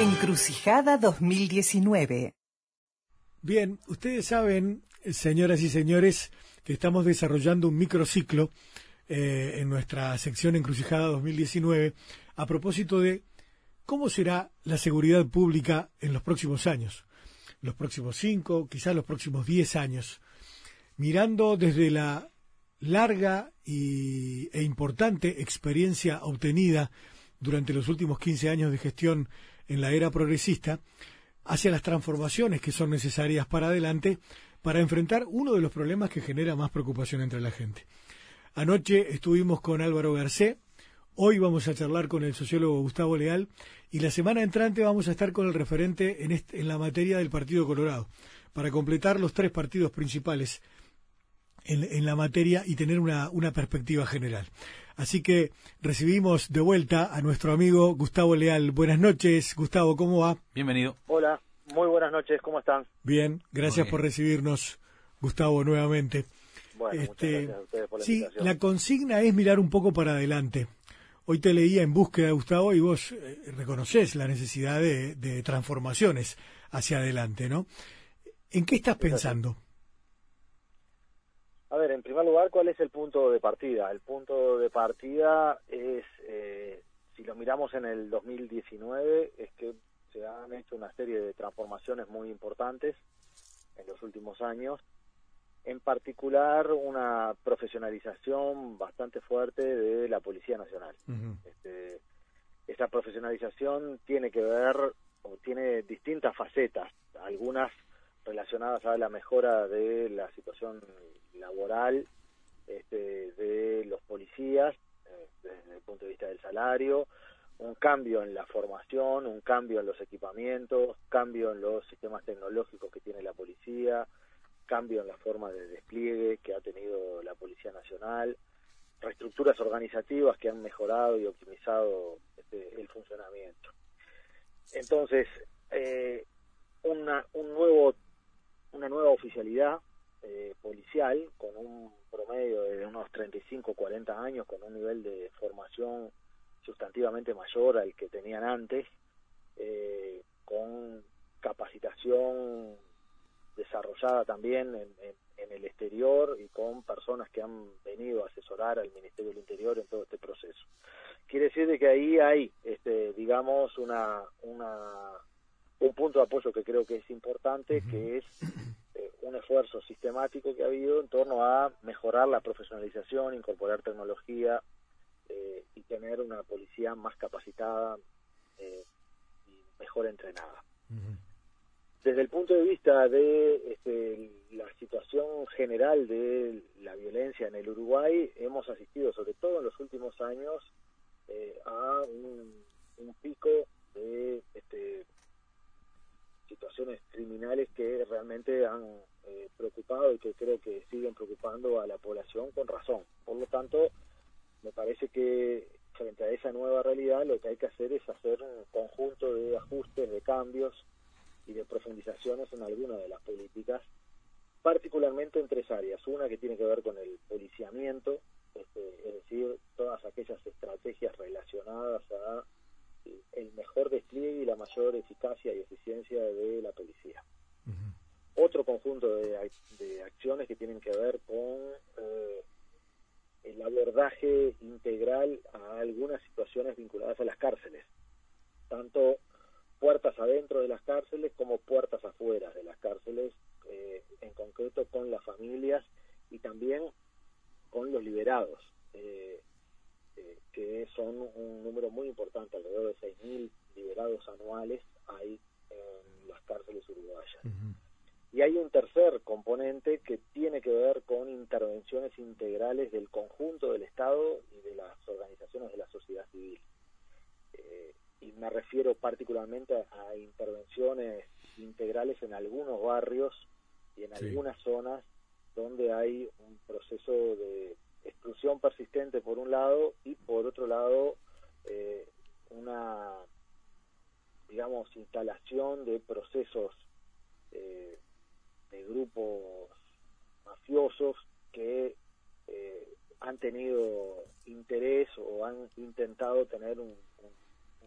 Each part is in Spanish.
Encrucijada 2019. Bien, ustedes saben, señoras y señores, que estamos desarrollando un microciclo eh, en nuestra sección Encrucijada 2019 a propósito de cómo será la seguridad pública en los próximos años, los próximos cinco, quizás los próximos diez años, mirando desde la larga y, e importante experiencia obtenida durante los últimos 15 años de gestión en la era progresista hacia las transformaciones que son necesarias para adelante para enfrentar uno de los problemas que genera más preocupación entre la gente. Anoche estuvimos con Álvaro Garcé, hoy vamos a charlar con el sociólogo Gustavo Leal y la semana entrante vamos a estar con el referente en, en la materia del Partido Colorado, para completar los tres partidos principales en, la materia y tener una perspectiva general. Así que recibimos de vuelta a nuestro amigo Gustavo Leal. Buenas noches, Gustavo, ¿cómo va? Bienvenido. Hola, muy buenas noches, ¿cómo están? Bien, gracias por recibirnos, Gustavo, nuevamente. Bueno, este, gracias a ustedes por la sí, la consigna es mirar un poco para adelante. Hoy te leía en búsqueda, Gustavo, y vos eh, reconoces la necesidad de, de transformaciones hacia adelante, ¿no? ¿En qué estás pensando? A ver, en primer lugar, ¿cuál es el punto de partida? El punto de partida es, eh, si lo miramos en el 2019, es que se han hecho una serie de transformaciones muy importantes en los últimos años, en particular una profesionalización bastante fuerte de la Policía Nacional. este, esa profesionalización tiene que ver o tiene distintas facetas, algunas relacionadas a la mejora de la situación laboral este, de los policías eh, desde el punto de vista del salario, un cambio en la formación, un cambio en los equipamientos, cambio en los sistemas tecnológicos que tiene la policía, cambio en la forma de despliegue que ha tenido la Policía Nacional, reestructuras organizativas que han mejorado y optimizado este, el funcionamiento. Entonces, eh, una, un nuevo, una nueva oficialidad eh, policial con un promedio de unos 35 40 años con un nivel de formación sustantivamente mayor al que tenían antes eh, con capacitación desarrollada también en, el exterior y con personas que han venido a asesorar al Ministerio del Interior en todo este proceso. Quiere decir de que ahí hay, este, digamos, una, una, un punto de apoyo que creo que es importante, que es un esfuerzo sistemático que ha habido en torno a mejorar la profesionalización, incorporar tecnología eh, y tener una policía más capacitada eh, y mejor entrenada. Desde el punto de vista de este, la situación general de la violencia en el Uruguay, hemos asistido, sobre todo en los últimos años, eh, a un, un pico de este, situaciones criminales que realmente han eh, preocupado y que creo que siguen preocupando a la población con razón. Por lo tanto, me parece que frente a esa nueva realidad lo que hay que hacer es hacer un conjunto de ajustes, de cambios y de profundizaciones en alguna de las políticas, particularmente en tres áreas. Una que tiene que ver con el policiamiento, este, es decir, todas aquellas estrategias relacionadas a el mejor despliegue y la mayor eficacia y eficiencia de la policía. Otro conjunto de, acciones que tienen que ver con eh, el abordaje integral a algunas situaciones vinculadas a las cárceles, tanto puertas adentro de las cárceles como puertas afuera de las cárceles, eh, en concreto con las familias y también con los liberados. Eh, que son un número muy importante, alrededor de 6.000 liberados anuales hay en las cárceles uruguayas. Y hay un tercer componente que tiene que ver con intervenciones integrales del conjunto del Estado y de las organizaciones de la sociedad civil. Eh, y me refiero particularmente a, intervenciones integrales en algunos barrios y en algunas zonas donde hay un proceso de exclusión persistente por un lado y por otro lado eh, una digamos instalación de procesos eh, de grupos mafiosos que eh, han tenido interés o han intentado tener un,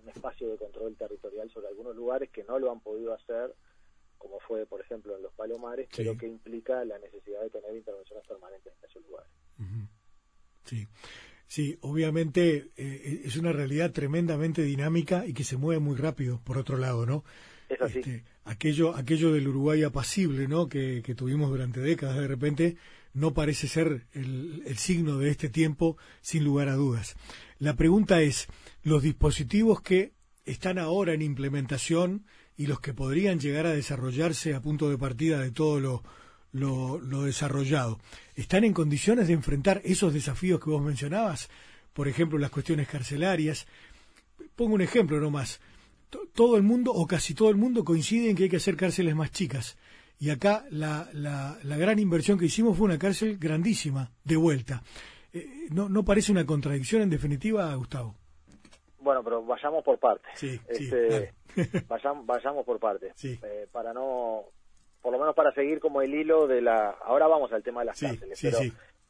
un espacio de control territorial sobre algunos lugares que no lo han podido hacer, como fue, por ejemplo, en los Palomares, pero que implica la necesidad de tener intervenciones permanentes en esos lugares. Sí. Sí, obviamente eh, es una realidad tremendamente dinámica y que se mueve muy rápido, por otro lado, ¿no? Es así. Este, aquello, aquello del Uruguay apacible, ¿no? Que, que, tuvimos durante décadas, de repente no parece ser el, el signo de este tiempo, sin lugar a dudas. La pregunta es, los dispositivos que están ahora en implementación y los que podrían llegar a desarrollarse a punto de partida de todo lo, lo, desarrollado, ¿están en condiciones de enfrentar esos desafíos que vos mencionabas? Por ejemplo, las cuestiones carcelarias. Pongo un ejemplo nomás. todo el mundo, o casi todo el mundo, coincide en que hay que hacer cárceles más chicas. Y acá la, la, la gran inversión que hicimos fue una cárcel grandísima, de vuelta. Eh, ¿no, ¿No parece una contradicción en definitiva, Gustavo? Bueno, pero vayamos por partes. Sí, este, vayamos, vayamos, por partes. Sí. Eh, para no, por lo menos para seguir como el hilo de la... Ahora vamos al tema de las cárceles, pero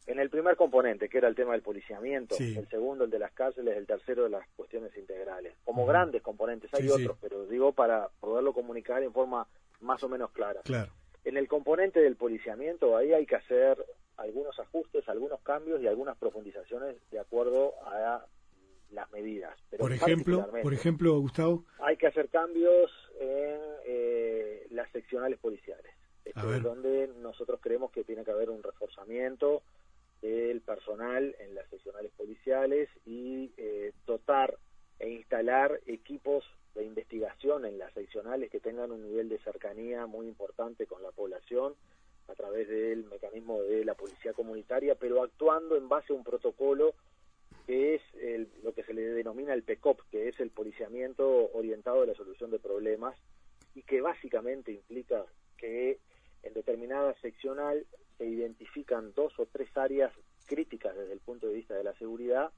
en el primer componente, que era el tema del policiamiento, el segundo, el de las cárceles, el tercero, de las cuestiones integrales. Como grandes componentes, hay otros, pero digo para poderlo comunicar en forma más o menos clara. Claro. En el componente del policiamiento, ahí hay que hacer algunos ajustes, algunos cambios y algunas profundizaciones de acuerdo a las medidas. Pero por ejemplo, por ejemplo, Gustavo. Hay que hacer cambios en eh, las seccionales policiales, este, donde nosotros creemos que tiene que haber un reforzamiento del personal en las seccionales policiales y eh, dotar e instalar equipos de investigación en las seccionales que tengan un nivel de cercanía muy importante con la población a través del mecanismo de la policía comunitaria, pero actuando en base a un protocolo que es lo que se le denomina el PECOP, que es el policiamiento orientado a la solución de problemas y que básicamente implica que en determinada seccional se identifican dos o tres áreas críticas desde el punto de vista de la seguridad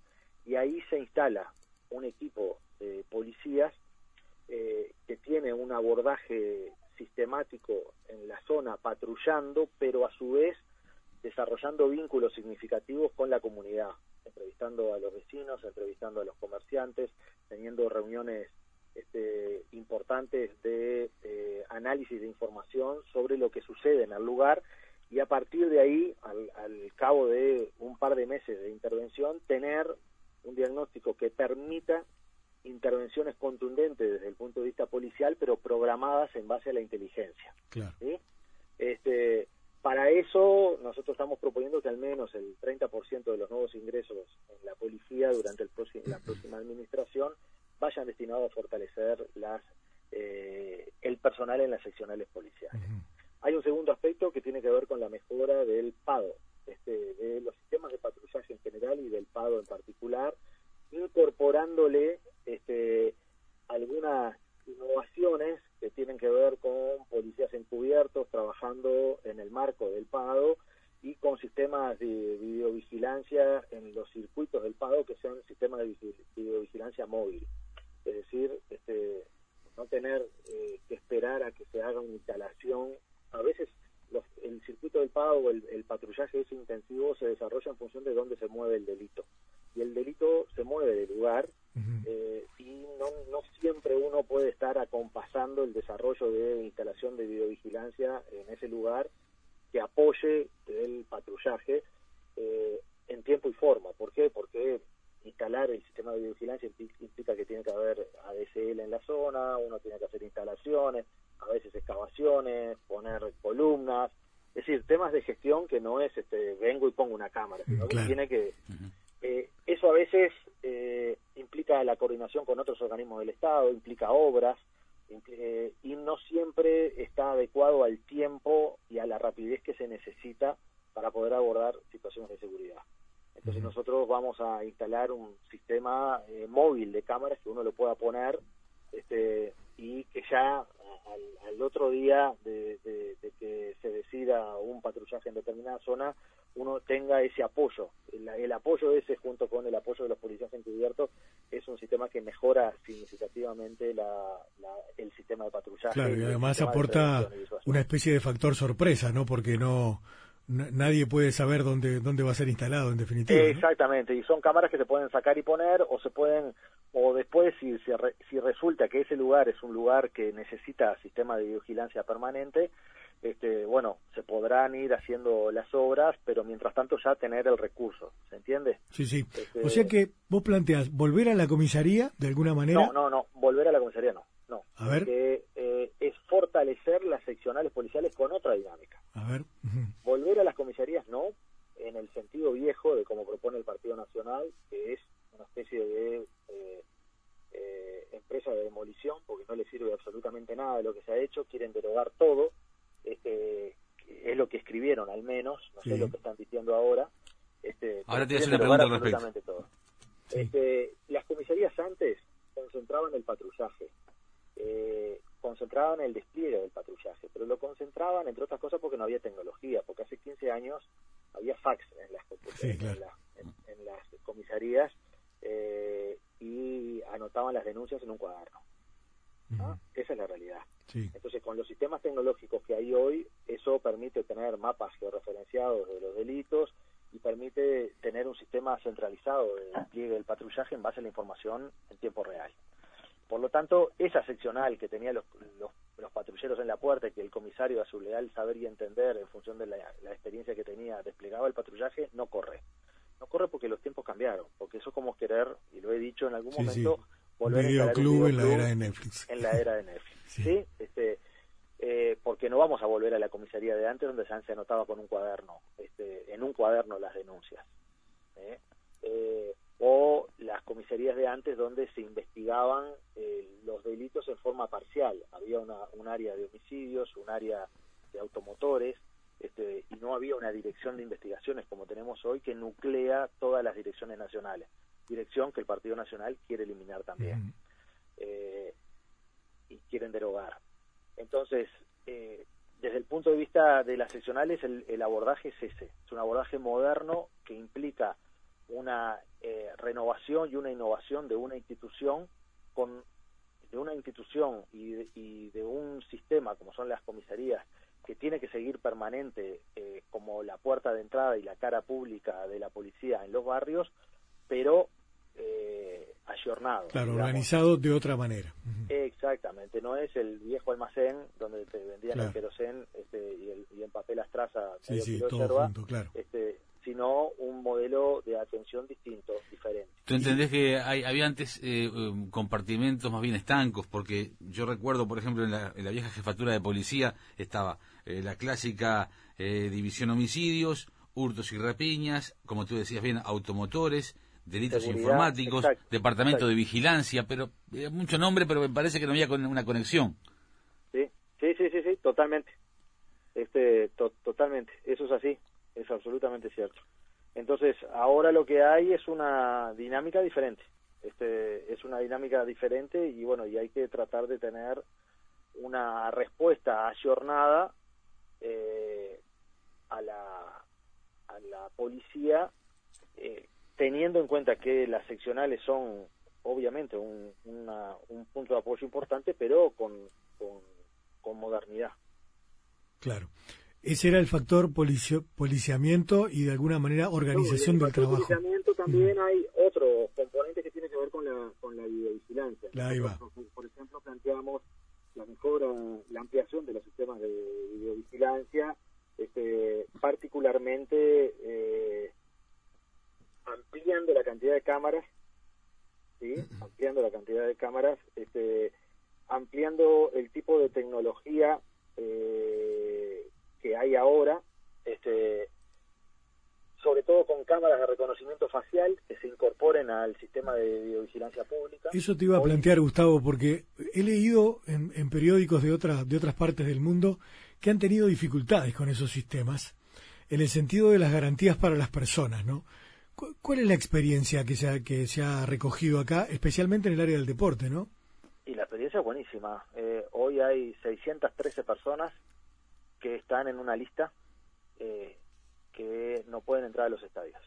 y ahí se instala un equipo de policías eh, que tiene un abordaje sistemático en la zona patrullando, pero a su vez desarrollando vínculos significativos con la comunidad entrevistando a los vecinos, entrevistando a los comerciantes, teniendo reuniones este, importantes de eh, análisis de información sobre lo que sucede en el lugar y a partir de ahí, al, cabo de un par de meses de intervención, tener un diagnóstico que permita intervenciones contundentes desde el punto de vista policial, pero programadas en base a la inteligencia. Claro. Este, para eso, nosotros estamos proponiendo que al menos el 30% de los nuevos ingresos en la policía durante el la próxima administración vayan destinados a fortalecer las eh, el personal en las seccionales policiales. Hay un segundo aspecto que tiene que ver con la mejora del PADO, este, de los sistemas de patrullaje en general y del PADO en particular, incorporándole este, algunas innovaciones que tienen que ver con policías encubiertos trabajando en el marco del PADO y con sistemas de videovigilancia en los circuitos del PADO que sean sistemas de videovigilancia móvil. Es decir, este, no tener eh, que esperar a que se haga una instalación. A veces el circuito del PADO o el, patrullaje ese intensivo se desarrolla en función de dónde se mueve el delito. Y el delito se mueve del lugar eh, y no, no siempre uno puede estar acompasando el desarrollo de instalación de videovigilancia en ese lugar que apoye el patrullaje eh, en tiempo y forma. ¿Por qué? Porque instalar el sistema de videovigilancia implica que tiene que haber ADSL en la zona, uno tiene que hacer instalaciones, a veces excavaciones, poner columnas, es decir, temas de gestión que no es este vengo y pongo una cámara, sino que tiene que eh, eso a veces eh, implica la coordinación con otros organismos del Estado, implica obras, eh, y no siempre está adecuado al tiempo y a la rapidez que se necesita para poder abordar situaciones de seguridad. Entonces nosotros vamos a instalar un sistema móvil de cámaras que uno lo pueda poner este, y que ya al, otro día de, que se decida un patrullaje en determinada zona, uno tenga ese apoyo. El, apoyo ese junto con el apoyo de los policías encubiertos es un sistema que mejora significativamente la, el sistema de patrullaje. Claro, y además aporta una especie de factor sorpresa, ¿no? Porque no nadie puede saber dónde dónde va a ser instalado en definitiva. Exactamente, y son cámaras que se pueden sacar y poner o se pueden o después si, si resulta que ese lugar es un lugar que necesita sistema de vigilancia permanente, este, bueno, se podrán ir haciendo las obras, pero mientras tanto ya tener el recurso, ¿se entiende? Sí, sí. Este, o sea que vos planteas volver a la comisaría de alguna manera. No, no, no, volver a la comisaría no, no. A ver. Eh, es fortalecer las seccionales policiales con otra dinámica. A ver. Volver a las comisarías no, en el sentido viejo de como propone el Partido Nacional, que es una especie de eh, eh, empresa de demolición, porque no le sirve absolutamente nada de lo que se ha hecho, quieren derogar todo este, es lo que escribieron al menos, no sé lo que están diciendo ahora. Este, ahora te una pregunta al respecto. Todo. Este, las comisarías antes concentraban el patrullaje, eh, concentraban el despliegue del patrullaje, pero lo concentraban entre otras cosas porque no había tecnología, porque hace 15 años había fax en las, en, las comisarías eh, y anotaban las denuncias en un cuaderno. Esa es la realidad. Entonces, con los sistemas tecnológicos que hay hoy, eso permite tener mapas georreferenciados de los delitos y permite tener un sistema centralizado de despliegue del patrullaje en base a la información en tiempo real. Por lo tanto, esa seccional que tenía los, los, patrulleros en la puerta y que el comisario a su leal saber y entender en función de la, experiencia que tenía desplegaba el patrullaje, no corre. No corre porque los tiempos cambiaron, porque eso como querer, y lo he dicho en algún momento, volver a club en la era de Netflix. En la era de Netflix, ¿sí? Este, eh, porque no vamos a volver a la comisaría de antes donde se anotaba con un cuaderno, este, en un cuaderno las denuncias. ¿eh? Eh, o las comisarías de antes donde se investigaban los delitos en forma parcial. Había una, un área de homicidios, un área de automotores, este, y no había una dirección de investigaciones como tenemos hoy que nuclea todas las direcciones nacionales dirección que el Partido Nacional quiere eliminar también eh, y quieren derogar. Entonces, eh, desde el punto de vista de las seccionales, el, abordaje es ese, es un abordaje moderno que implica una eh, renovación y una innovación de una institución con de una institución y de, y de un sistema como son las comisarías que tiene que seguir permanente como la puerta de entrada y la cara pública de la policía en los barrios pero eh, ayornado. Claro, organizado de otra manera. Exactamente, no es el viejo almacén donde te vendían el querosén este, y, el, y en papel astraza sí, sí, todo junto, claro. este, sino un modelo de atención distinto, diferente. ¿Tú entendés que hay, había antes eh, um, compartimentos más bien estancos? Porque yo recuerdo, por ejemplo, en la, vieja jefatura de policía estaba eh, la clásica eh, división homicidios, hurtos y rapiñas, como tú decías bien, automotores, delitos informáticos, departamento de vigilancia, pero eh, mucho nombre, pero me parece que no había una conexión. Sí, sí, sí, sí, totalmente. Este, totalmente, eso es así, es absolutamente cierto. Entonces, ahora lo que hay es una dinámica diferente. Este, es una dinámica diferente y bueno, y hay que tratar de tener una respuesta ayornada eh, a la a la policía eh, teniendo en cuenta que las seccionales son obviamente un, un punto de apoyo importante, pero con, con, modernidad. Claro. Ese era el factor policiamiento y de alguna manera organización del trabajo. policiamiento también hay otro componente que tiene que ver con la, con la videovigilancia. Por, ejemplo, planteamos la mejora, la ampliación de los sistemas de videovigilancia, este, particularmente eh, ampliando la cantidad de cámaras, ¿sí? ampliando la cantidad de cámaras, este, ampliando el tipo de tecnología eh, que hay ahora, este, sobre todo con cámaras de reconocimiento facial que se incorporen al sistema de videovigilancia pública. Eso te iba a plantear, Gustavo, porque he leído en, en periódicos de otras, de otras partes del mundo que han tenido dificultades con esos sistemas, en el sentido de las garantías para las personas, ¿no? ¿Cuál es la experiencia que se, ha, que se ha recogido acá, especialmente en el área del deporte, no? Y la experiencia es buenísima. Eh, hoy hay 613 personas que están en una lista eh, que no pueden entrar a los estadios.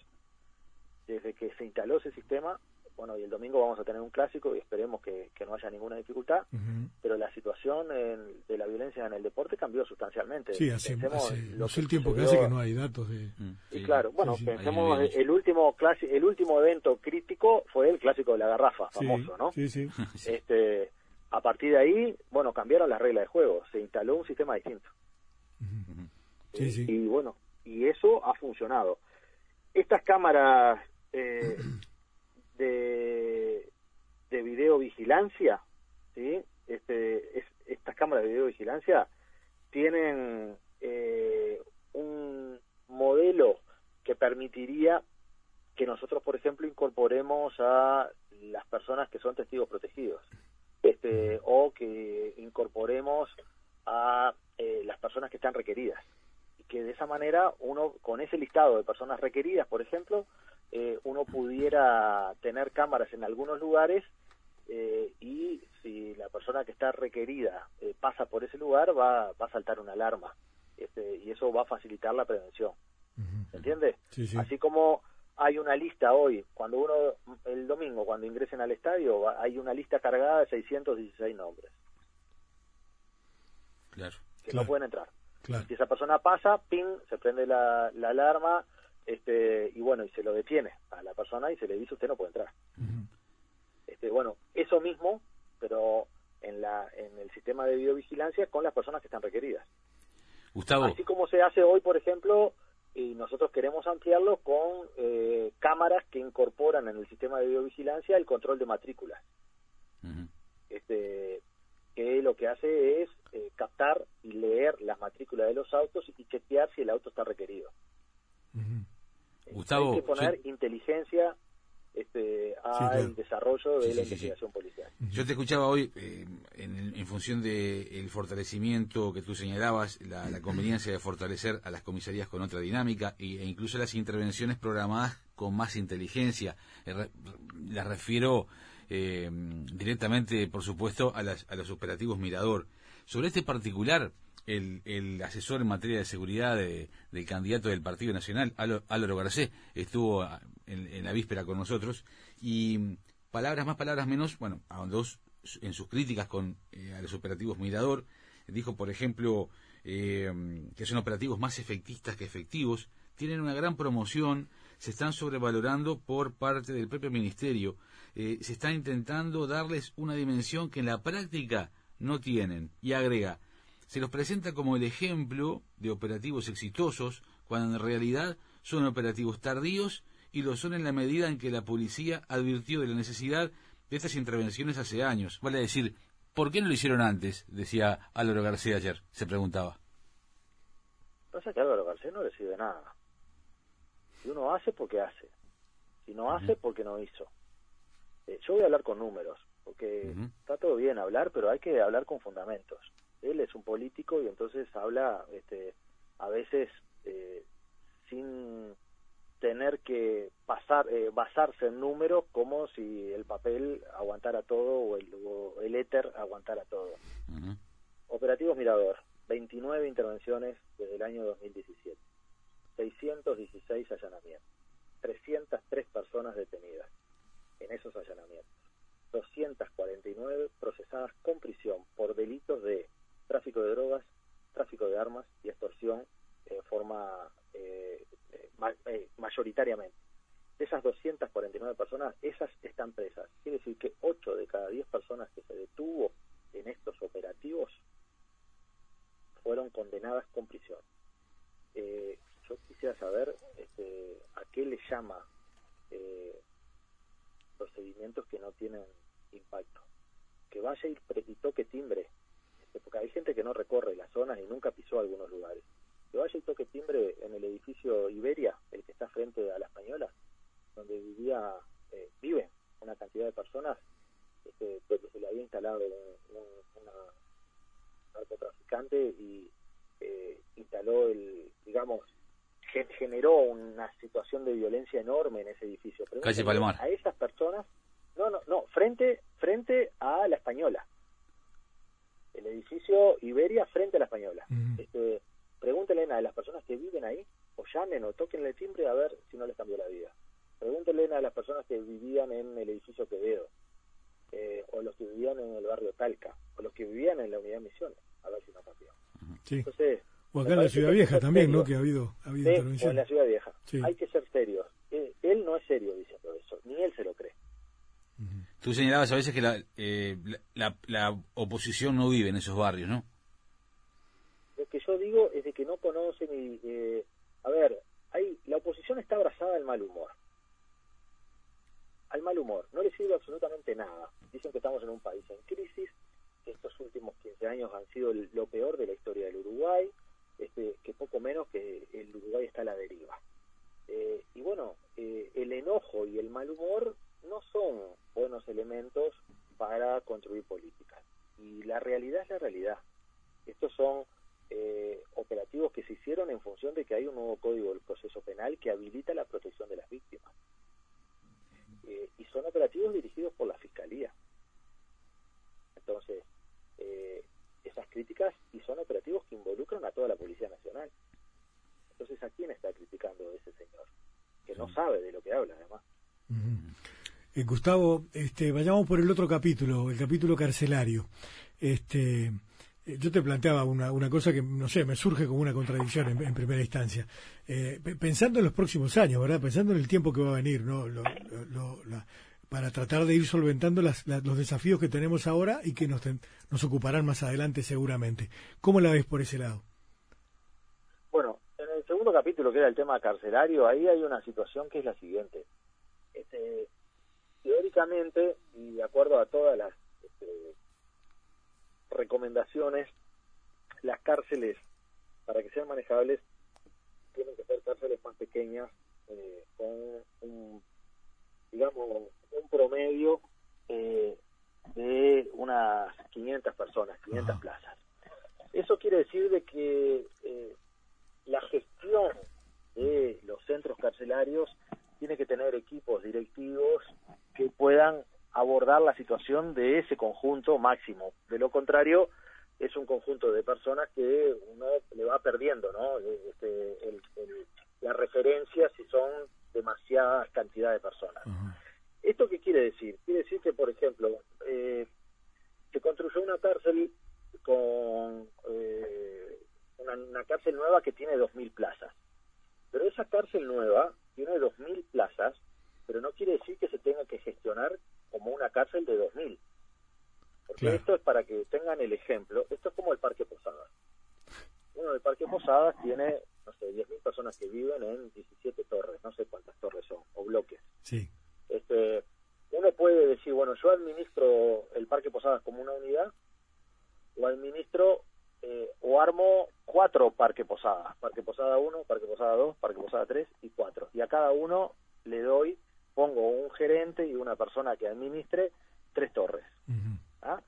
Desde que se instaló ese sistema, bueno, y el domingo vamos a tener un clásico y esperemos que, no haya ninguna dificultad, pero la situación de la violencia en el deporte cambió sustancialmente. Sí, hace, no sé el tiempo que hace que no hay datos de... Mm, y claro, bueno, pensemos, el último, el último evento crítico fue el clásico de la garrafa, famoso, ¿no? Sí, sí. Este, a partir de ahí, bueno, cambiaron las reglas de juego, se instaló un sistema distinto. Sí, sí. Y bueno, y eso ha funcionado. Estas cámaras eh, de, de videovigilancia, ¿sí? Este, estas cámaras de videovigilancia tienen eh, un modelo que permitiría que nosotros, por ejemplo, incorporemos a las personas que son testigos protegidos, este, o que incorporemos a eh, las personas que están requeridas. Que de esa manera uno, con ese listado de personas requeridas, por ejemplo, eh, uno pudiera tener cámaras en algunos lugares eh, y si la persona que está requerida eh, pasa por ese lugar va, va a saltar una alarma este, y eso va a facilitar la prevención. ¿Se entiende? Así como hay una lista hoy, cuando uno, el domingo, cuando ingresen al estadio, hay una lista cargada de 616 nombres. Claro. Que no pueden entrar. Si esa persona pasa, ping, se prende la, alarma este, y bueno, y se lo detiene a la persona y se le dice usted no puede entrar. este, bueno, eso mismo, pero en, la, en el sistema de videovigilancia con las personas que están requeridas. Gustavo. Así como se hace hoy, por ejemplo, y nosotros queremos ampliarlo con eh, cámaras que incorporan en el sistema de videovigilancia el control de matrículas. este, que lo que hace es eh, captar y leer las matrículas de los autos y chequear si el auto está requerido. Gustavo, Hay que poner inteligencia este, al desarrollo de la investigación policial. Yo te escuchaba hoy eh, en, función del fortalecimiento que tú señalabas, la, conveniencia de fortalecer a las comisarías con otra dinámica e incluso las intervenciones programadas con más inteligencia. Eh, las refiero eh, directamente, por supuesto, a, a, los operativos Mirador. Sobre este particular, el, el asesor en materia de seguridad del candidato del Partido Nacional, Álvaro Garcés, estuvo en, la víspera con nosotros y palabras más, palabras menos, bueno, dos en sus críticas con eh, a los operativos Mirador, dijo, por ejemplo, eh, que son operativos más efectistas que efectivos, tienen una gran promoción, se están sobrevalorando por parte del propio Ministerio. Eh, se está intentando darles una dimensión que en la práctica no tienen. Y agrega, se los presenta como el ejemplo de operativos exitosos, cuando en realidad son operativos tardíos y lo son en la medida en que la policía advirtió de la necesidad de estas intervenciones hace años. Vale decir, ¿por qué no lo hicieron antes? Decía Álvaro García ayer, se preguntaba. Pasa que Álvaro García no recibe nada. Si uno hace, porque hace. Si no hace, porque no hizo. Eh, yo voy a hablar con números, porque está todo bien hablar, pero hay que hablar con fundamentos. Él es un político y entonces habla este, a veces eh, sin tener que pasar eh, basarse en números como si el papel aguantara todo o el, el éter aguantara todo. Operativos Mirador, 29 intervenciones desde el año 2017, 616 allanamientos, 303 personas detenidas, en esos allanamientos. 249 procesadas con prisión por delitos de tráfico de drogas, tráfico de armas y extorsión en forma eh, eh, eh, mayoritariamente. De esas 249 personas, esas están presas. Quiere decir que 8 de cada 10 personas que se detuvo en estos operativos fueron condenadas con prisión. yo quisiera saber este, a qué le llama procedimientos que no tienen impacto. Que vaya y, toque timbre, porque hay gente que no recorre las zonas y nunca pisó algunos lugares. Que vaya y toque timbre en el edificio Iberia, el que está frente a la Española, donde vivía, eh, vive una cantidad de personas este, donde se le había instalado un, una narcotraficante y eh, instaló el, digamos, generó una situación de violencia enorme en ese edificio. Calle Palomar. A esas personas, no, no, no, frente, frente a la Española. El edificio Iberia frente a la Española. este, pregúntenle a las personas que viven ahí, o llamen o toquen el timbre a ver si no les cambió la vida. Pregúntenle a las personas que vivían en el edificio Quevedo. eh, o los que vivían en el barrio Talca, o los que vivían en la unidad Misiones, a ver si no cambió. Sí. Entonces, O acá en la Ciudad Vieja también, ¿no? Que ha habido, ha habido Sí, o en la Ciudad Vieja. Sí. Hay que ser serios. Eh, él no es serio diciendo eso, ni él se lo cree. Tú señalabas a veces que la, eh, la, la- oposición no vive en esos barrios, ¿no? Lo que yo digo es de que no conocen y... eh, a ver, hay, la oposición está abrazada al mal humor. Al mal humor. No le sirve absolutamente nada. Dicen que estamos en un país en crisis, que estos últimos 15 años han sido lo peor de la historia del Uruguay, este, que poco menos que el Uruguay está a la deriva. Eh, y bueno, eh, el enojo y el mal humor no son buenos elementos para construir políticas. Y la realidad es la realidad. Estos son eh, operativos que se hicieron en función de que hay un nuevo código del proceso penal que habilita la protección de las víctimas. Eh, y son operativos dirigidos por la Fiscalía. Entonces, eh, esas críticas y son operativos que involucran a toda la Policía Nacional. Entonces, ¿a quién está criticando ese señor? Que no sabe de lo que habla, además. Eh, Gustavo, este, vayamos por el otro capítulo, el capítulo carcelario. Este, eh, yo te planteaba una, una cosa que, no sé, me surge como una contradicción en, primera instancia. Eh, pe- pensando en los próximos años, ¿verdad? Pensando en el tiempo que va a venir, ¿no? Para tratar de ir solventando los desafíos que tenemos ahora y que nos, nos ocuparán más adelante seguramente. ¿Cómo la ves por ese lado? Bueno, en el segundo capítulo, que era el tema carcelario, ahí hay una situación que es la siguiente. Este, teóricamente, y de acuerdo a todas las este, recomendaciones, las cárceles, para que sean manejables, tienen que ser cárceles más pequeñas, eh, con un, digamos, un promedio eh, de unas 500 personas, 500 Ajá. plazas. Eso quiere decir de que eh, la gestión de los centros carcelarios tiene que tener equipos directivos que puedan abordar la situación de ese conjunto máximo. De lo contrario, es un conjunto de personas que uno le va perdiendo, ¿no? Este, el- el- la referencia si son demasiadas cantidad de personas. ¿Esto qué quiere decir? Quiere decir que, por ejemplo, eh, se construyó una cárcel con eh, una, una cárcel nueva que tiene 2.000 plazas. Pero esa cárcel nueva tiene 2.000 plazas, pero no quiere decir que se tenga que gestionar como una cárcel de 2.000. Porque Claro. esto es para que tengan el ejemplo. Esto es como el Parque Posadas. Bueno, el Parque Posadas tiene, no sé, 10.000 personas que viven en 17 torres, no sé cuántas torres son, o bloques Sí, este, uno puede decir, bueno, yo administro el Parque Posadas como una unidad, o administro eh, o armo cuatro Parque Posadas, Parque Posada 1, Parque Posada 2, Parque Posada 3 y 4. Y a cada uno le doy, pongo un gerente y una persona que administre tres torres. ¿ah?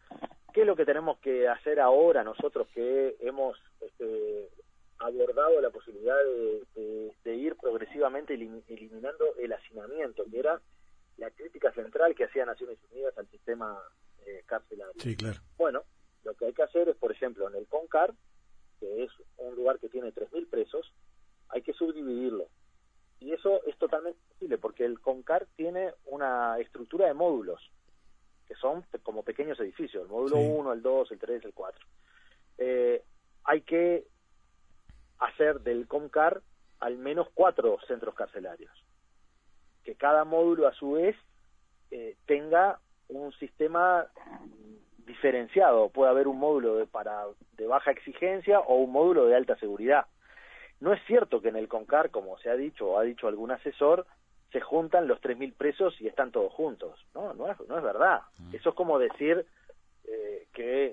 ¿Qué es lo que tenemos que hacer ahora nosotros que hemos este, abordado la posibilidad de, de- de ir progresivamente elim- eliminando el hacinamiento, que era la crítica central que hacía Naciones Unidas al sistema eh, carcelario? sí, claro. Bueno, lo que hay que hacer es, por ejemplo, en el CONCAR, que es un lugar que tiene 3.000 presos, hay que subdividirlo. Y eso es totalmente posible, porque el CONCAR tiene una estructura de módulos, que son como pequeños edificios, el módulo Sí. 1, el 2, el 3, el 4. Eh, hay que hacer del CONCAR al menos cuatro centros carcelarios, que cada módulo a su vez eh, tenga un sistema diferenciado. Puede haber un módulo de, para, de baja exigencia o un módulo de alta seguridad. No es cierto que en el CONCAR, como se ha dicho o ha dicho algún asesor, se juntan los 3.000 presos y están todos juntos. No, no es, no es verdad. Eso es como decir eh, que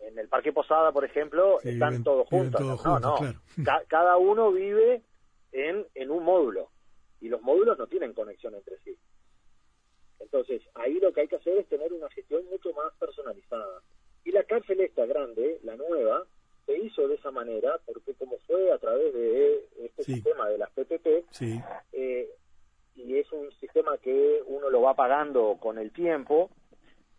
en, en el Parque Posada, por ejemplo, Sí, están viven- todos juntos. todos no, juntos, no. claro. Ca- cada uno vive en, en un módulo y los módulos no tienen conexión entre sí. Entonces, ahí lo que hay que hacer es tener una gestión mucho más personalizada. Y la cárcel esta grande, la nueva, se hizo de esa manera porque como fue a través de este Sí. sistema de las PPP, Sí, eh, y es un sistema que uno lo va pagando con el tiempo,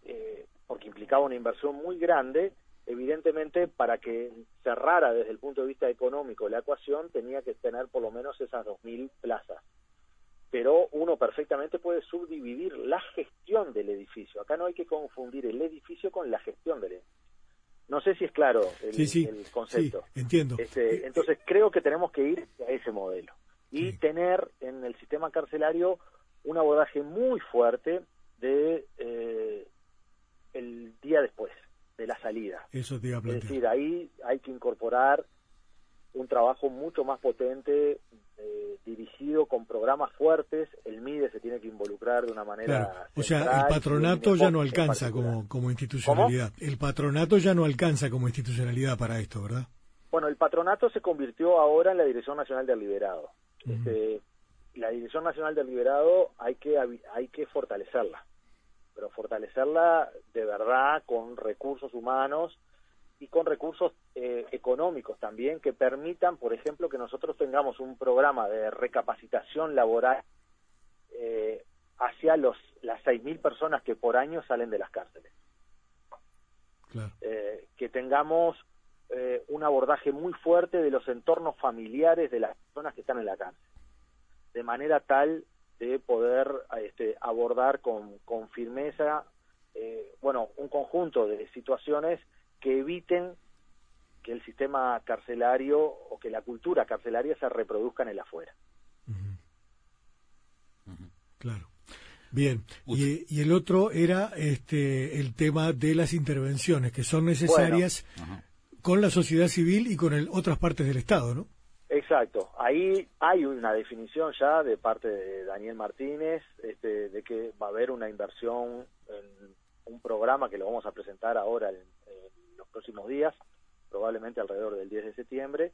eh, porque implicaba una inversión muy grande, evidentemente para que cerrara desde el punto de vista económico la ecuación tenía que tener por lo menos esas 2.000 plazas. pero uno perfectamente puede subdividir la gestión del edificio. Acá no hay que confundir el edificio con la gestión del edificio. No sé si es claro el, el concepto. Sí, entiendo. Este, entonces creo que tenemos que ir a ese modelo y tener en el sistema carcelario un abordaje muy fuerte de eh, el día después de la salida. Eso te iba a Es decir, ahí hay que incorporar un trabajo mucho más potente, eh, dirigido con programas fuertes. El MIDE se tiene que involucrar de una manera. O sea, el patronato ya no alcanza como, como institucionalidad. El patronato ya no alcanza como institucionalidad para esto, ¿verdad? Bueno, el patronato se convirtió ahora en la Dirección Nacional del Liberado. este, la Dirección Nacional del Liberado hay que, hay que fortalecerla, pero fortalecerla de verdad con recursos humanos y con recursos eh, económicos también que permitan, por ejemplo, que nosotros tengamos un programa de recapacitación laboral eh, hacia los las 6.000 personas que por año salen de las cárceles. Eh, que tengamos un abordaje muy fuerte de los entornos familiares de las personas que están en la cárcel, de manera tal de poder este, abordar con, con firmeza, bueno, un conjunto de situaciones que eviten que el sistema carcelario o que la cultura carcelaria se reproduzca en el afuera. Claro. Bien, y, el otro era este el tema de las intervenciones que son necesarias con la sociedad civil y con el, otras partes del Estado, ¿no? Exacto. Ahí hay una definición ya de parte de Daniel Martínez este, de que va a haber una inversión en un programa que lo vamos a presentar ahora en, próximos días, probablemente alrededor del 10 de septiembre,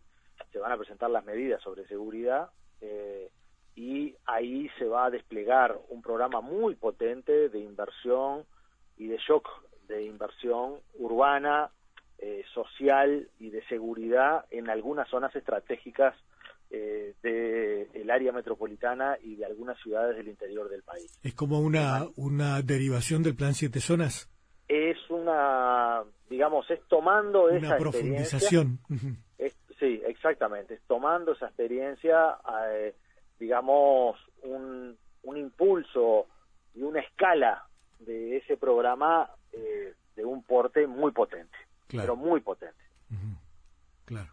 se van a presentar las medidas sobre seguridad eh, y ahí se va a desplegar un programa muy potente de inversión y de shock de inversión urbana, eh, social y de seguridad en algunas zonas estratégicas eh, del área metropolitana y de algunas ciudades del interior del país. ¿Es como una, una derivación del Plan Siete Zonas? Es una digamos, es tomando esa Una profundización. sí, exactamente, es tomando esa experiencia, eh, digamos, un, un impulso y una escala de ese programa eh, de un porte muy potente, pero muy potente. Claro.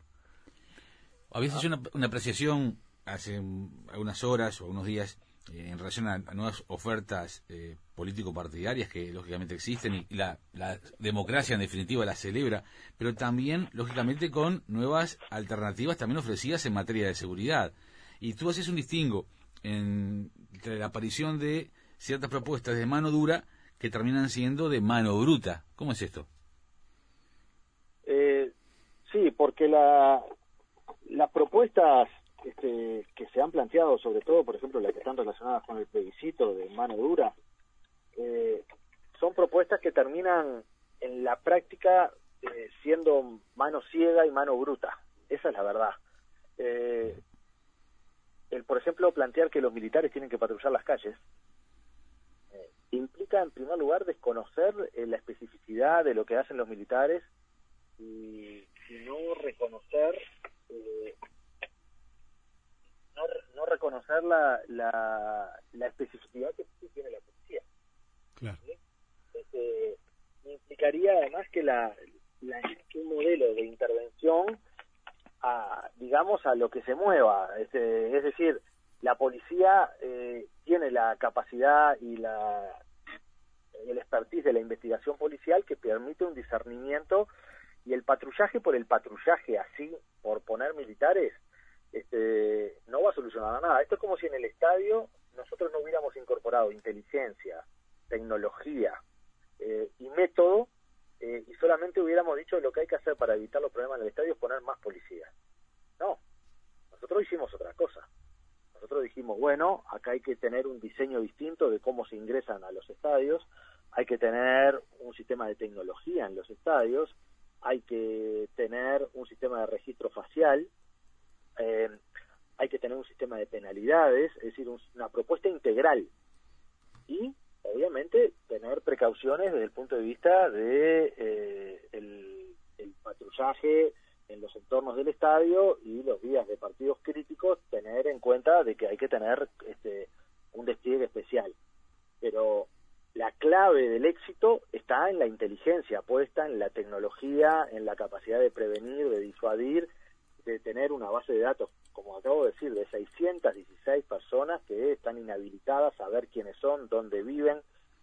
Habías hecho una, una apreciación hace unas horas o unos días eh, en relación a, nuevas ofertas eh, político-partidarias que lógicamente existen y, la, democracia en definitiva la celebra, pero también lógicamente con nuevas alternativas también ofrecidas en materia de seguridad. Y tú haces un distingo entre la aparición de ciertas propuestas de mano dura que terminan siendo de mano bruta. ¿Cómo es esto? Eh, sí, porque la, las propuestas este, que se han planteado, sobre todo, por ejemplo, las que están relacionadas con el plebiscito de mano dura, eh, son propuestas que terminan en la práctica eh, siendo mano ciega y mano bruta. Esa es la verdad. Eh, el, por ejemplo, plantear que los militares tienen que patrullar las calles implica, en primer lugar, desconocer la especificidad de lo que hacen los militares y no reconocer no, reconocer la, la, especificidad que tiene la policía. Claro. Este, implicaría además que la, la, un modelo de intervención a, digamos, a lo que se mueva. Este, es decir, la policía eh, tiene la capacidad y la el expertise de la investigación policial que permite un discernimiento y el patrullaje por el patrullaje así por poner militares este, no va a solucionar nada. Esto es como si en el estadio nosotros no hubiéramos incorporado inteligencia, tecnología eh, y método eh, y solamente hubiéramos dicho lo que hay que hacer para evitar los problemas en el estadio es poner más policías. No, nosotros hicimos otra cosa. Nosotros dijimos, bueno, acá hay que tener un diseño distinto de cómo se ingresan a los estadios, hay que tener un sistema de tecnología en los estadios, hay que tener un sistema de registro facial, eh, hay que tener un sistema de penalidades, es decir, una propuesta integral y obviamente tener precauciones desde el punto de vista de eh, el, patrullaje en los entornos del estadio y los días de partidos críticos tener en cuenta de que hay que tener este, un despliegue especial. Pero la clave del éxito está en la inteligencia puesta, en la tecnología, en la capacidad de prevenir, de disuadir, de tener una base de datos, como acabo de decir, de 616 personas que están inhabilitadas, a ver quiénes son, dónde viven,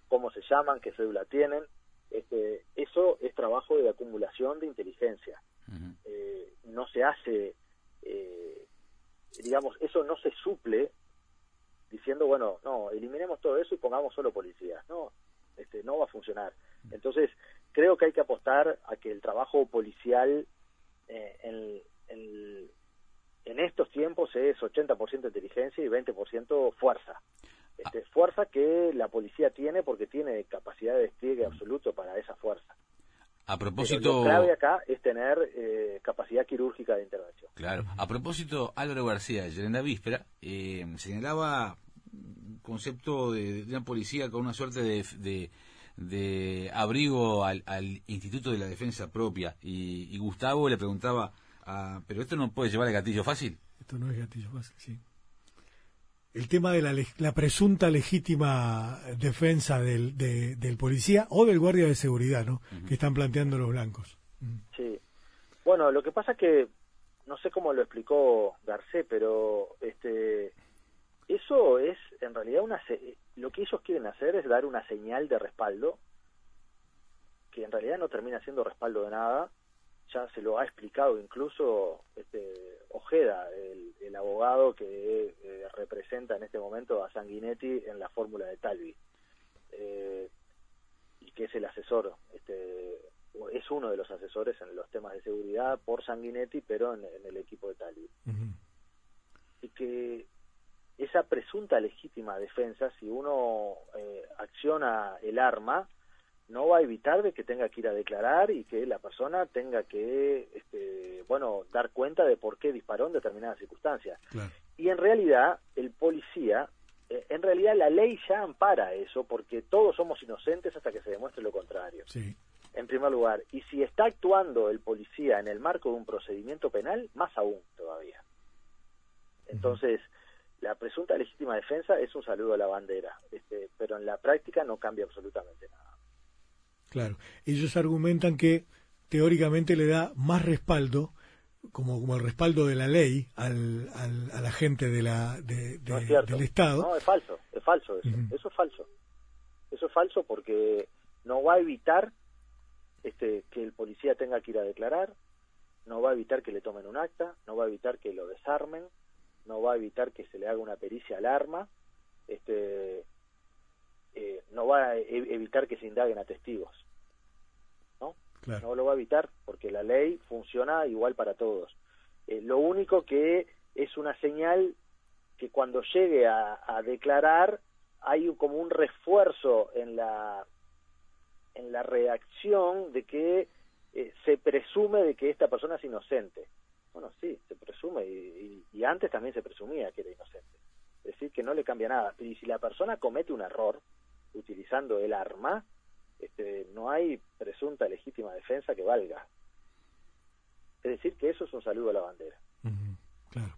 cómo se llaman, qué cédula tienen. Este, eso es trabajo de acumulación de inteligencia. Eh, no se hace, eh, digamos, eso no se suple diciendo, bueno, no, eliminemos todo eso y pongamos solo policías. No, este, no va a funcionar. Entonces, creo que hay que apostar a que el trabajo policial eh, en, en, en, estos tiempos es 80% inteligencia y 20% fuerza. Este, fuerza que la policía tiene porque tiene capacidad de despliegue absoluto para esa fuerza. A propósito... lo clave acá es tener eh, capacidad quirúrgica de intervención. Claro. A propósito, Álvaro García, ayer en la víspera, eh, señalaba un concepto de, una policía con una suerte de, de, abrigo al, Instituto de la Defensa Propia. Y, Gustavo le preguntaba, ah, ¿pero esto no puede llevar el gatillo fácil? Esto no es gatillo fácil, sí el tema de la, la presunta legítima defensa del, del policía o del guardia de seguridad, ¿no? Que están planteando los blancos. Sí. Bueno, lo que pasa es que no sé cómo lo explicó Garcés, pero este eso es en realidad una lo que ellos quieren hacer es dar una señal de respaldo que en realidad no termina siendo respaldo de nada ya se lo ha explicado incluso este, Ojeda, el, abogado que eh, representa en este momento a Sanguinetti en la fórmula de Talvi, eh, y que es el asesor, este, es uno de los asesores en los temas de seguridad por Sanguinetti, pero en, el equipo de Talvi. Y que esa presunta legítima defensa, si uno eh, acciona el arma, no va a evitar de que tenga que ir a declarar y que la persona tenga que, este, bueno, dar cuenta de por qué disparó en determinadas circunstancias. Y en realidad, el policía, eh, en realidad la ley ya ampara eso, porque todos somos inocentes hasta que se demuestre lo contrario. En primer lugar, y si está actuando el policía en el marco de un procedimiento penal, más aún todavía. Entonces, la presunta legítima defensa es un saludo a la bandera, este, pero en la práctica no cambia absolutamente nada. Claro, ellos argumentan que teóricamente le da más respaldo, como, como el respaldo de la ley, al, al, a la gente de la, de, del Estado. No, es falso, es falso eso. Eso es falso. Eso es falso porque no va a evitar este, que el policía tenga que ir a declarar, no va a evitar que le tomen un acta, no va a evitar que lo desarmen, no va a evitar que se le haga una pericia al arma, este, eh, no va a e-, evitar que se indaguen a testigos. ¿no? No lo va a evitar porque la ley funciona igual para todos. Eh, lo único que es una señal que cuando llegue a, declarar hay como un refuerzo en la en la reacción de que eh, se presume de que esta persona es inocente. Bueno, sí, se presume y, y, antes también se presumía que era inocente. Es decir, que no le cambia nada. Y si la persona comete un error, utilizando el arma, este, no hay presunta legítima defensa que valga. Es decir, que eso es un saludo a la bandera. claro.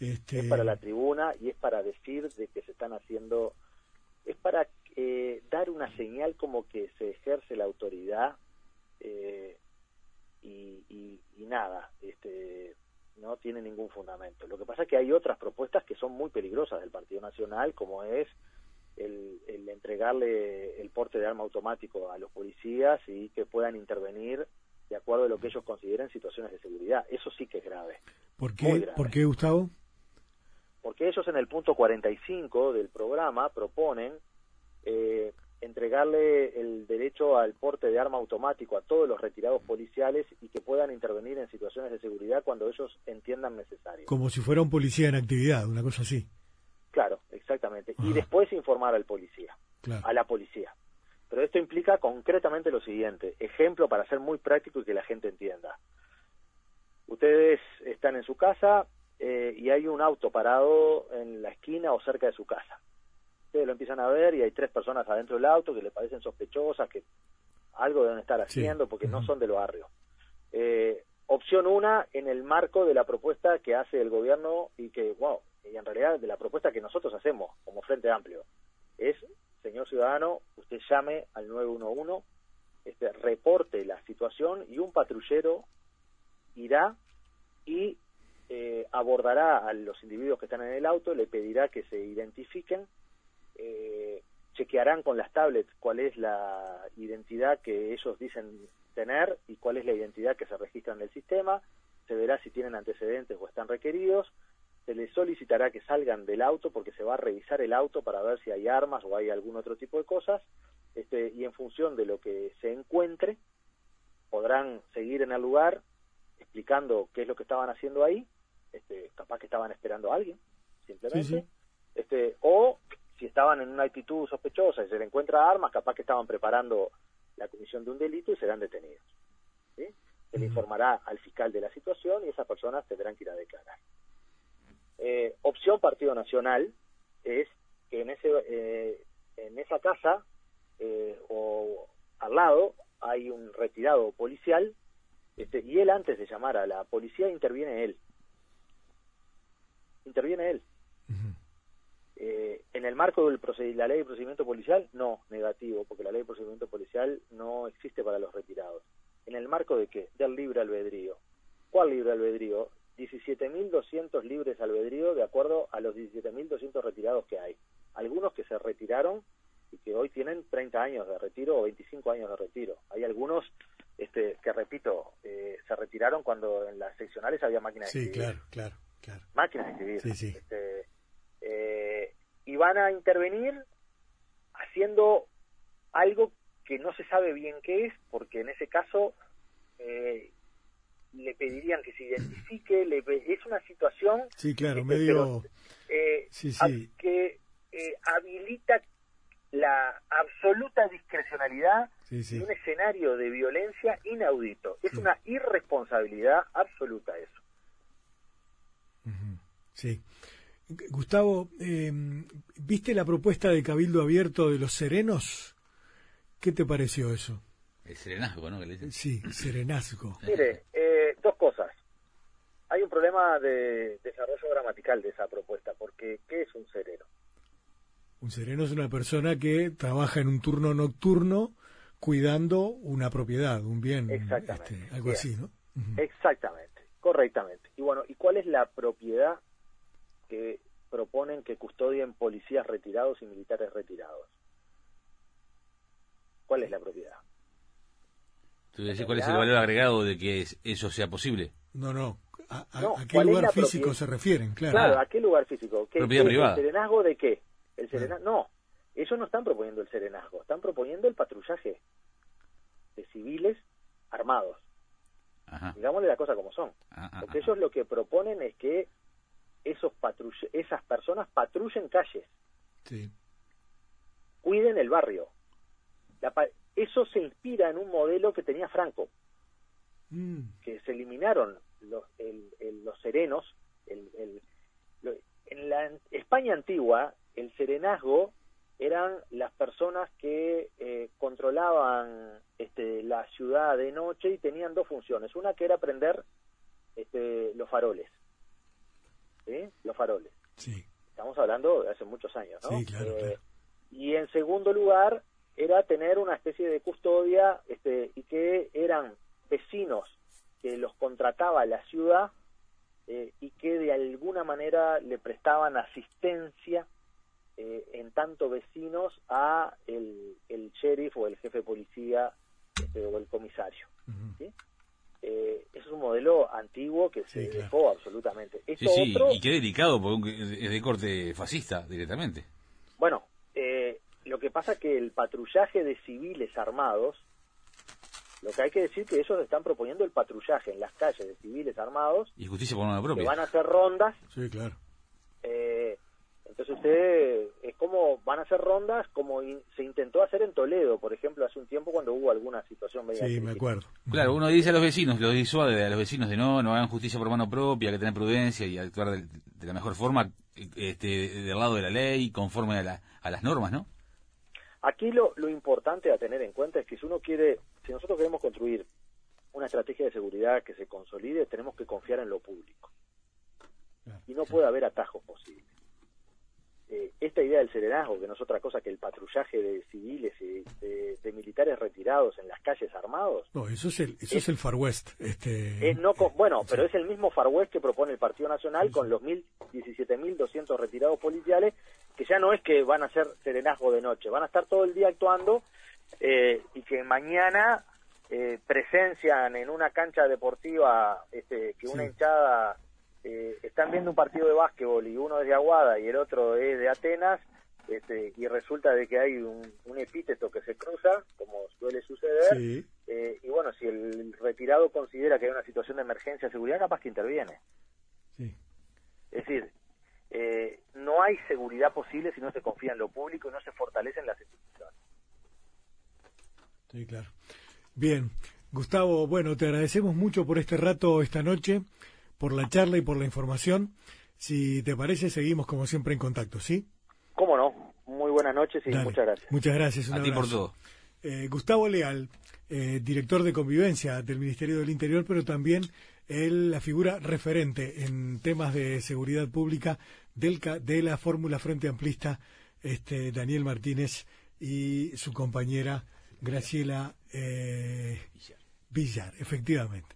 Este... Es para la tribuna y es para decir de que se están haciendo, es para eh, dar una señal como que se ejerce la autoridad eh, y, y, y, nada, este, no tiene ningún fundamento. Lo que pasa es que hay otras propuestas que son muy peligrosas del Partido Nacional, como es el, entregarle el porte de arma automático a los policías y que puedan intervenir de acuerdo a lo que ellos consideren situaciones de seguridad. Eso sí que es grave. ¿Por qué, ¿Por qué Gustavo? Porque ellos en el punto 45 del programa proponen eh, entregarle el derecho al porte de arma automático a todos los retirados policiales y que puedan intervenir en situaciones de seguridad cuando ellos entiendan necesario. Como si fuera un policía en actividad, una cosa así. Claro, exactamente. Y después informar al policía, a la policía. Pero esto implica concretamente lo siguiente, ejemplo para ser muy práctico y que la gente entienda. Ustedes están en su casa eh, y hay un auto parado en la esquina o cerca de su casa. Ustedes lo empiezan a ver y hay tres personas adentro del auto que le parecen sospechosas, que algo deben estar haciendo porque no son del barrio. Eh, opción una, en el marco de la propuesta que hace el gobierno y que, wow, y en realidad de la propuesta que nosotros hacemos como Frente Amplio es, señor ciudadano, usted llame al 911, este, reporte la situación y un patrullero irá y eh, abordará a los individuos que están en el auto, le pedirá que se identifiquen, eh, chequearán con las tablets cuál es la identidad que ellos dicen tener y cuál es la identidad que se registra en el sistema, se verá si tienen antecedentes o están requeridos, se les solicitará que salgan del auto porque se va a revisar el auto para ver si hay armas o hay algún otro tipo de cosas, este, y en función de lo que se encuentre, podrán seguir en el lugar explicando qué es lo que estaban haciendo ahí, este, capaz que estaban esperando a alguien, simplemente, este, o si estaban en una actitud sospechosa y se le encuentra armas, capaz que estaban preparando la comisión de un delito y serán detenidos. Se le informará al fiscal de la situación y esas personas tendrán que ir a declarar. Eh, opción Partido Nacional es que en ese eh, en esa casa eh, o al lado hay un retirado policial este, y él antes de llamar a la policía interviene él interviene él eh, en el marco de la ley de procedimiento policial, no, negativo, porque la ley de procedimiento policial no existe para los retirados. ¿En el marco de qué? Del libre albedrío. ¿Cuál libre albedrío? 17.200 libres albedrío de acuerdo a los 17.200 retirados que hay. Algunos que se retiraron y que hoy tienen 30 años de retiro o 25 años de retiro. Hay algunos este, que, repito, eh, se retiraron cuando en las seccionales había máquinas de escribir. Sí, claro, claro, claro. Máquinas de escribir. Sí, sí. Este, eh, y van a intervenir haciendo algo que no se sabe bien qué es, porque en ese caso eh, le pedirían que se identifique, le, es una situación sí, claro, medio... Eh, que eh, habilita la absoluta discrecionalidad de un escenario de violencia inaudito. Es una irresponsabilidad absoluta eso. Sí. Gustavo, eh, ¿viste la propuesta de Cabildo Abierto de los Serenos? ¿Qué te pareció eso? El serenazgo, ¿no? Sí, serenazgo. Mire, eh. Hay un problema de desarrollo gramatical de esa propuesta, porque ¿qué es un sereno? Un sereno es una persona que trabaja en un turno nocturno cuidando una propiedad, un bien, Exactamente. Este, algo así, ¿no? Exactamente, correctamente. Y bueno, ¿y cuál es la propiedad que proponen que custodien policías retirados y militares retirados. ¿Cuál es la propiedad? ¿Tú decís cuál es el valor agregado de que eso sea posible? No, no. ¿A, qué lugar físico se refieren? Claro. claro, ¿a qué lugar físico? ¿Qué, propiedad privada. ¿El serenazgo de qué? El serena... No, ellos no están proponiendo el serenazgo, están proponiendo el patrullaje de civiles armados. Ajá. Digámosle la cosa como son. Ah, ah, Porque ellos lo que proponen es que esos esas personas patrullen calles. Cuiden el barrio. eso se inspira en un modelo que tenía Franco, mm. que se eliminaron los, los serenos. El, en la España antigua, el serenazgo eran las personas que eh, controlaban este, la ciudad de noche y tenían dos funciones. Una que era prender este, los faroles los faroles. Sí. Estamos hablando de hace muchos años, ¿no? Sí, claro, eh, Y en segundo lugar, era tener una especie de custodia este, y que eran vecinos que los contrataba la ciudad eh, y que de alguna manera le prestaban asistencia eh, en tanto vecinos a el, el sheriff o el jefe de policía este, o el comisario. ¿sí? eh, es un modelo antiguo que se dejó absolutamente. sí, sí, y qué delicado, porque es de corte fascista directamente. Bueno, eh, lo que pasa es que el patrullaje de civiles armados, lo que hay que decir que ellos están proponiendo el patrullaje en las calles de civiles armados. Y justicia por una propia. Que van a hacer rondas. Sí, claro. Eh, entonces usted, es como van a hacer rondas como se intentó hacer en Toledo, por ejemplo, hace un tiempo cuando hubo alguna situación media Sí, me acuerdo. Claro, uno dice a los vecinos, lo disuade a los vecinos de no, no hagan justicia por mano propia, que tener prudencia y actuar de, la mejor forma, este, del lado de la ley, conforme a, a las normas, ¿no? Aquí lo, lo importante a tener en cuenta es que si uno quiere, si nosotros queremos construir una estrategia de seguridad que se consolide, tenemos que confiar en lo público. y no puede haber atajos posibles. Eh, esta idea del serenazgo, que no es otra cosa que el patrullaje de civiles y de, militares retirados en las calles armados. No, eso es el, eso es, el Far West. Este... Es no bueno, pero es el mismo Far West que propone el Partido Nacional con los mil, 17.200 retirados policiales, que ya no es que van a ser serenazgo de noche, van a estar todo el día actuando eh, y que mañana eh, presencian en una cancha deportiva este, que una hinchada eh, están viendo un partido de básquetbol y uno es de Aguada y el otro es de Atenas, este, y resulta de que hay un, epíteto que se cruza, como suele suceder, eh, y bueno, si el retirado considera que hay una situación de emergencia de seguridad, capaz que interviene. Es decir, eh, no hay seguridad posible si no se confía en lo público y no se fortalecen las instituciones. Sí, claro. Bien, Gustavo, bueno, te agradecemos mucho por este rato esta noche por la charla y por la información. Si te parece, seguimos como siempre en contacto, ¿sí? Cómo no. Muy buenas noches y muchas gracias. Muchas gracias. a ti por todo. Eh, Gustavo Leal, eh, director de convivencia del Ministerio del Interior, pero también él, la figura referente en temas de seguridad pública del, de la fórmula Frente Amplista, este, Daniel Martínez y su compañera Graciela eh, Villar, efectivamente.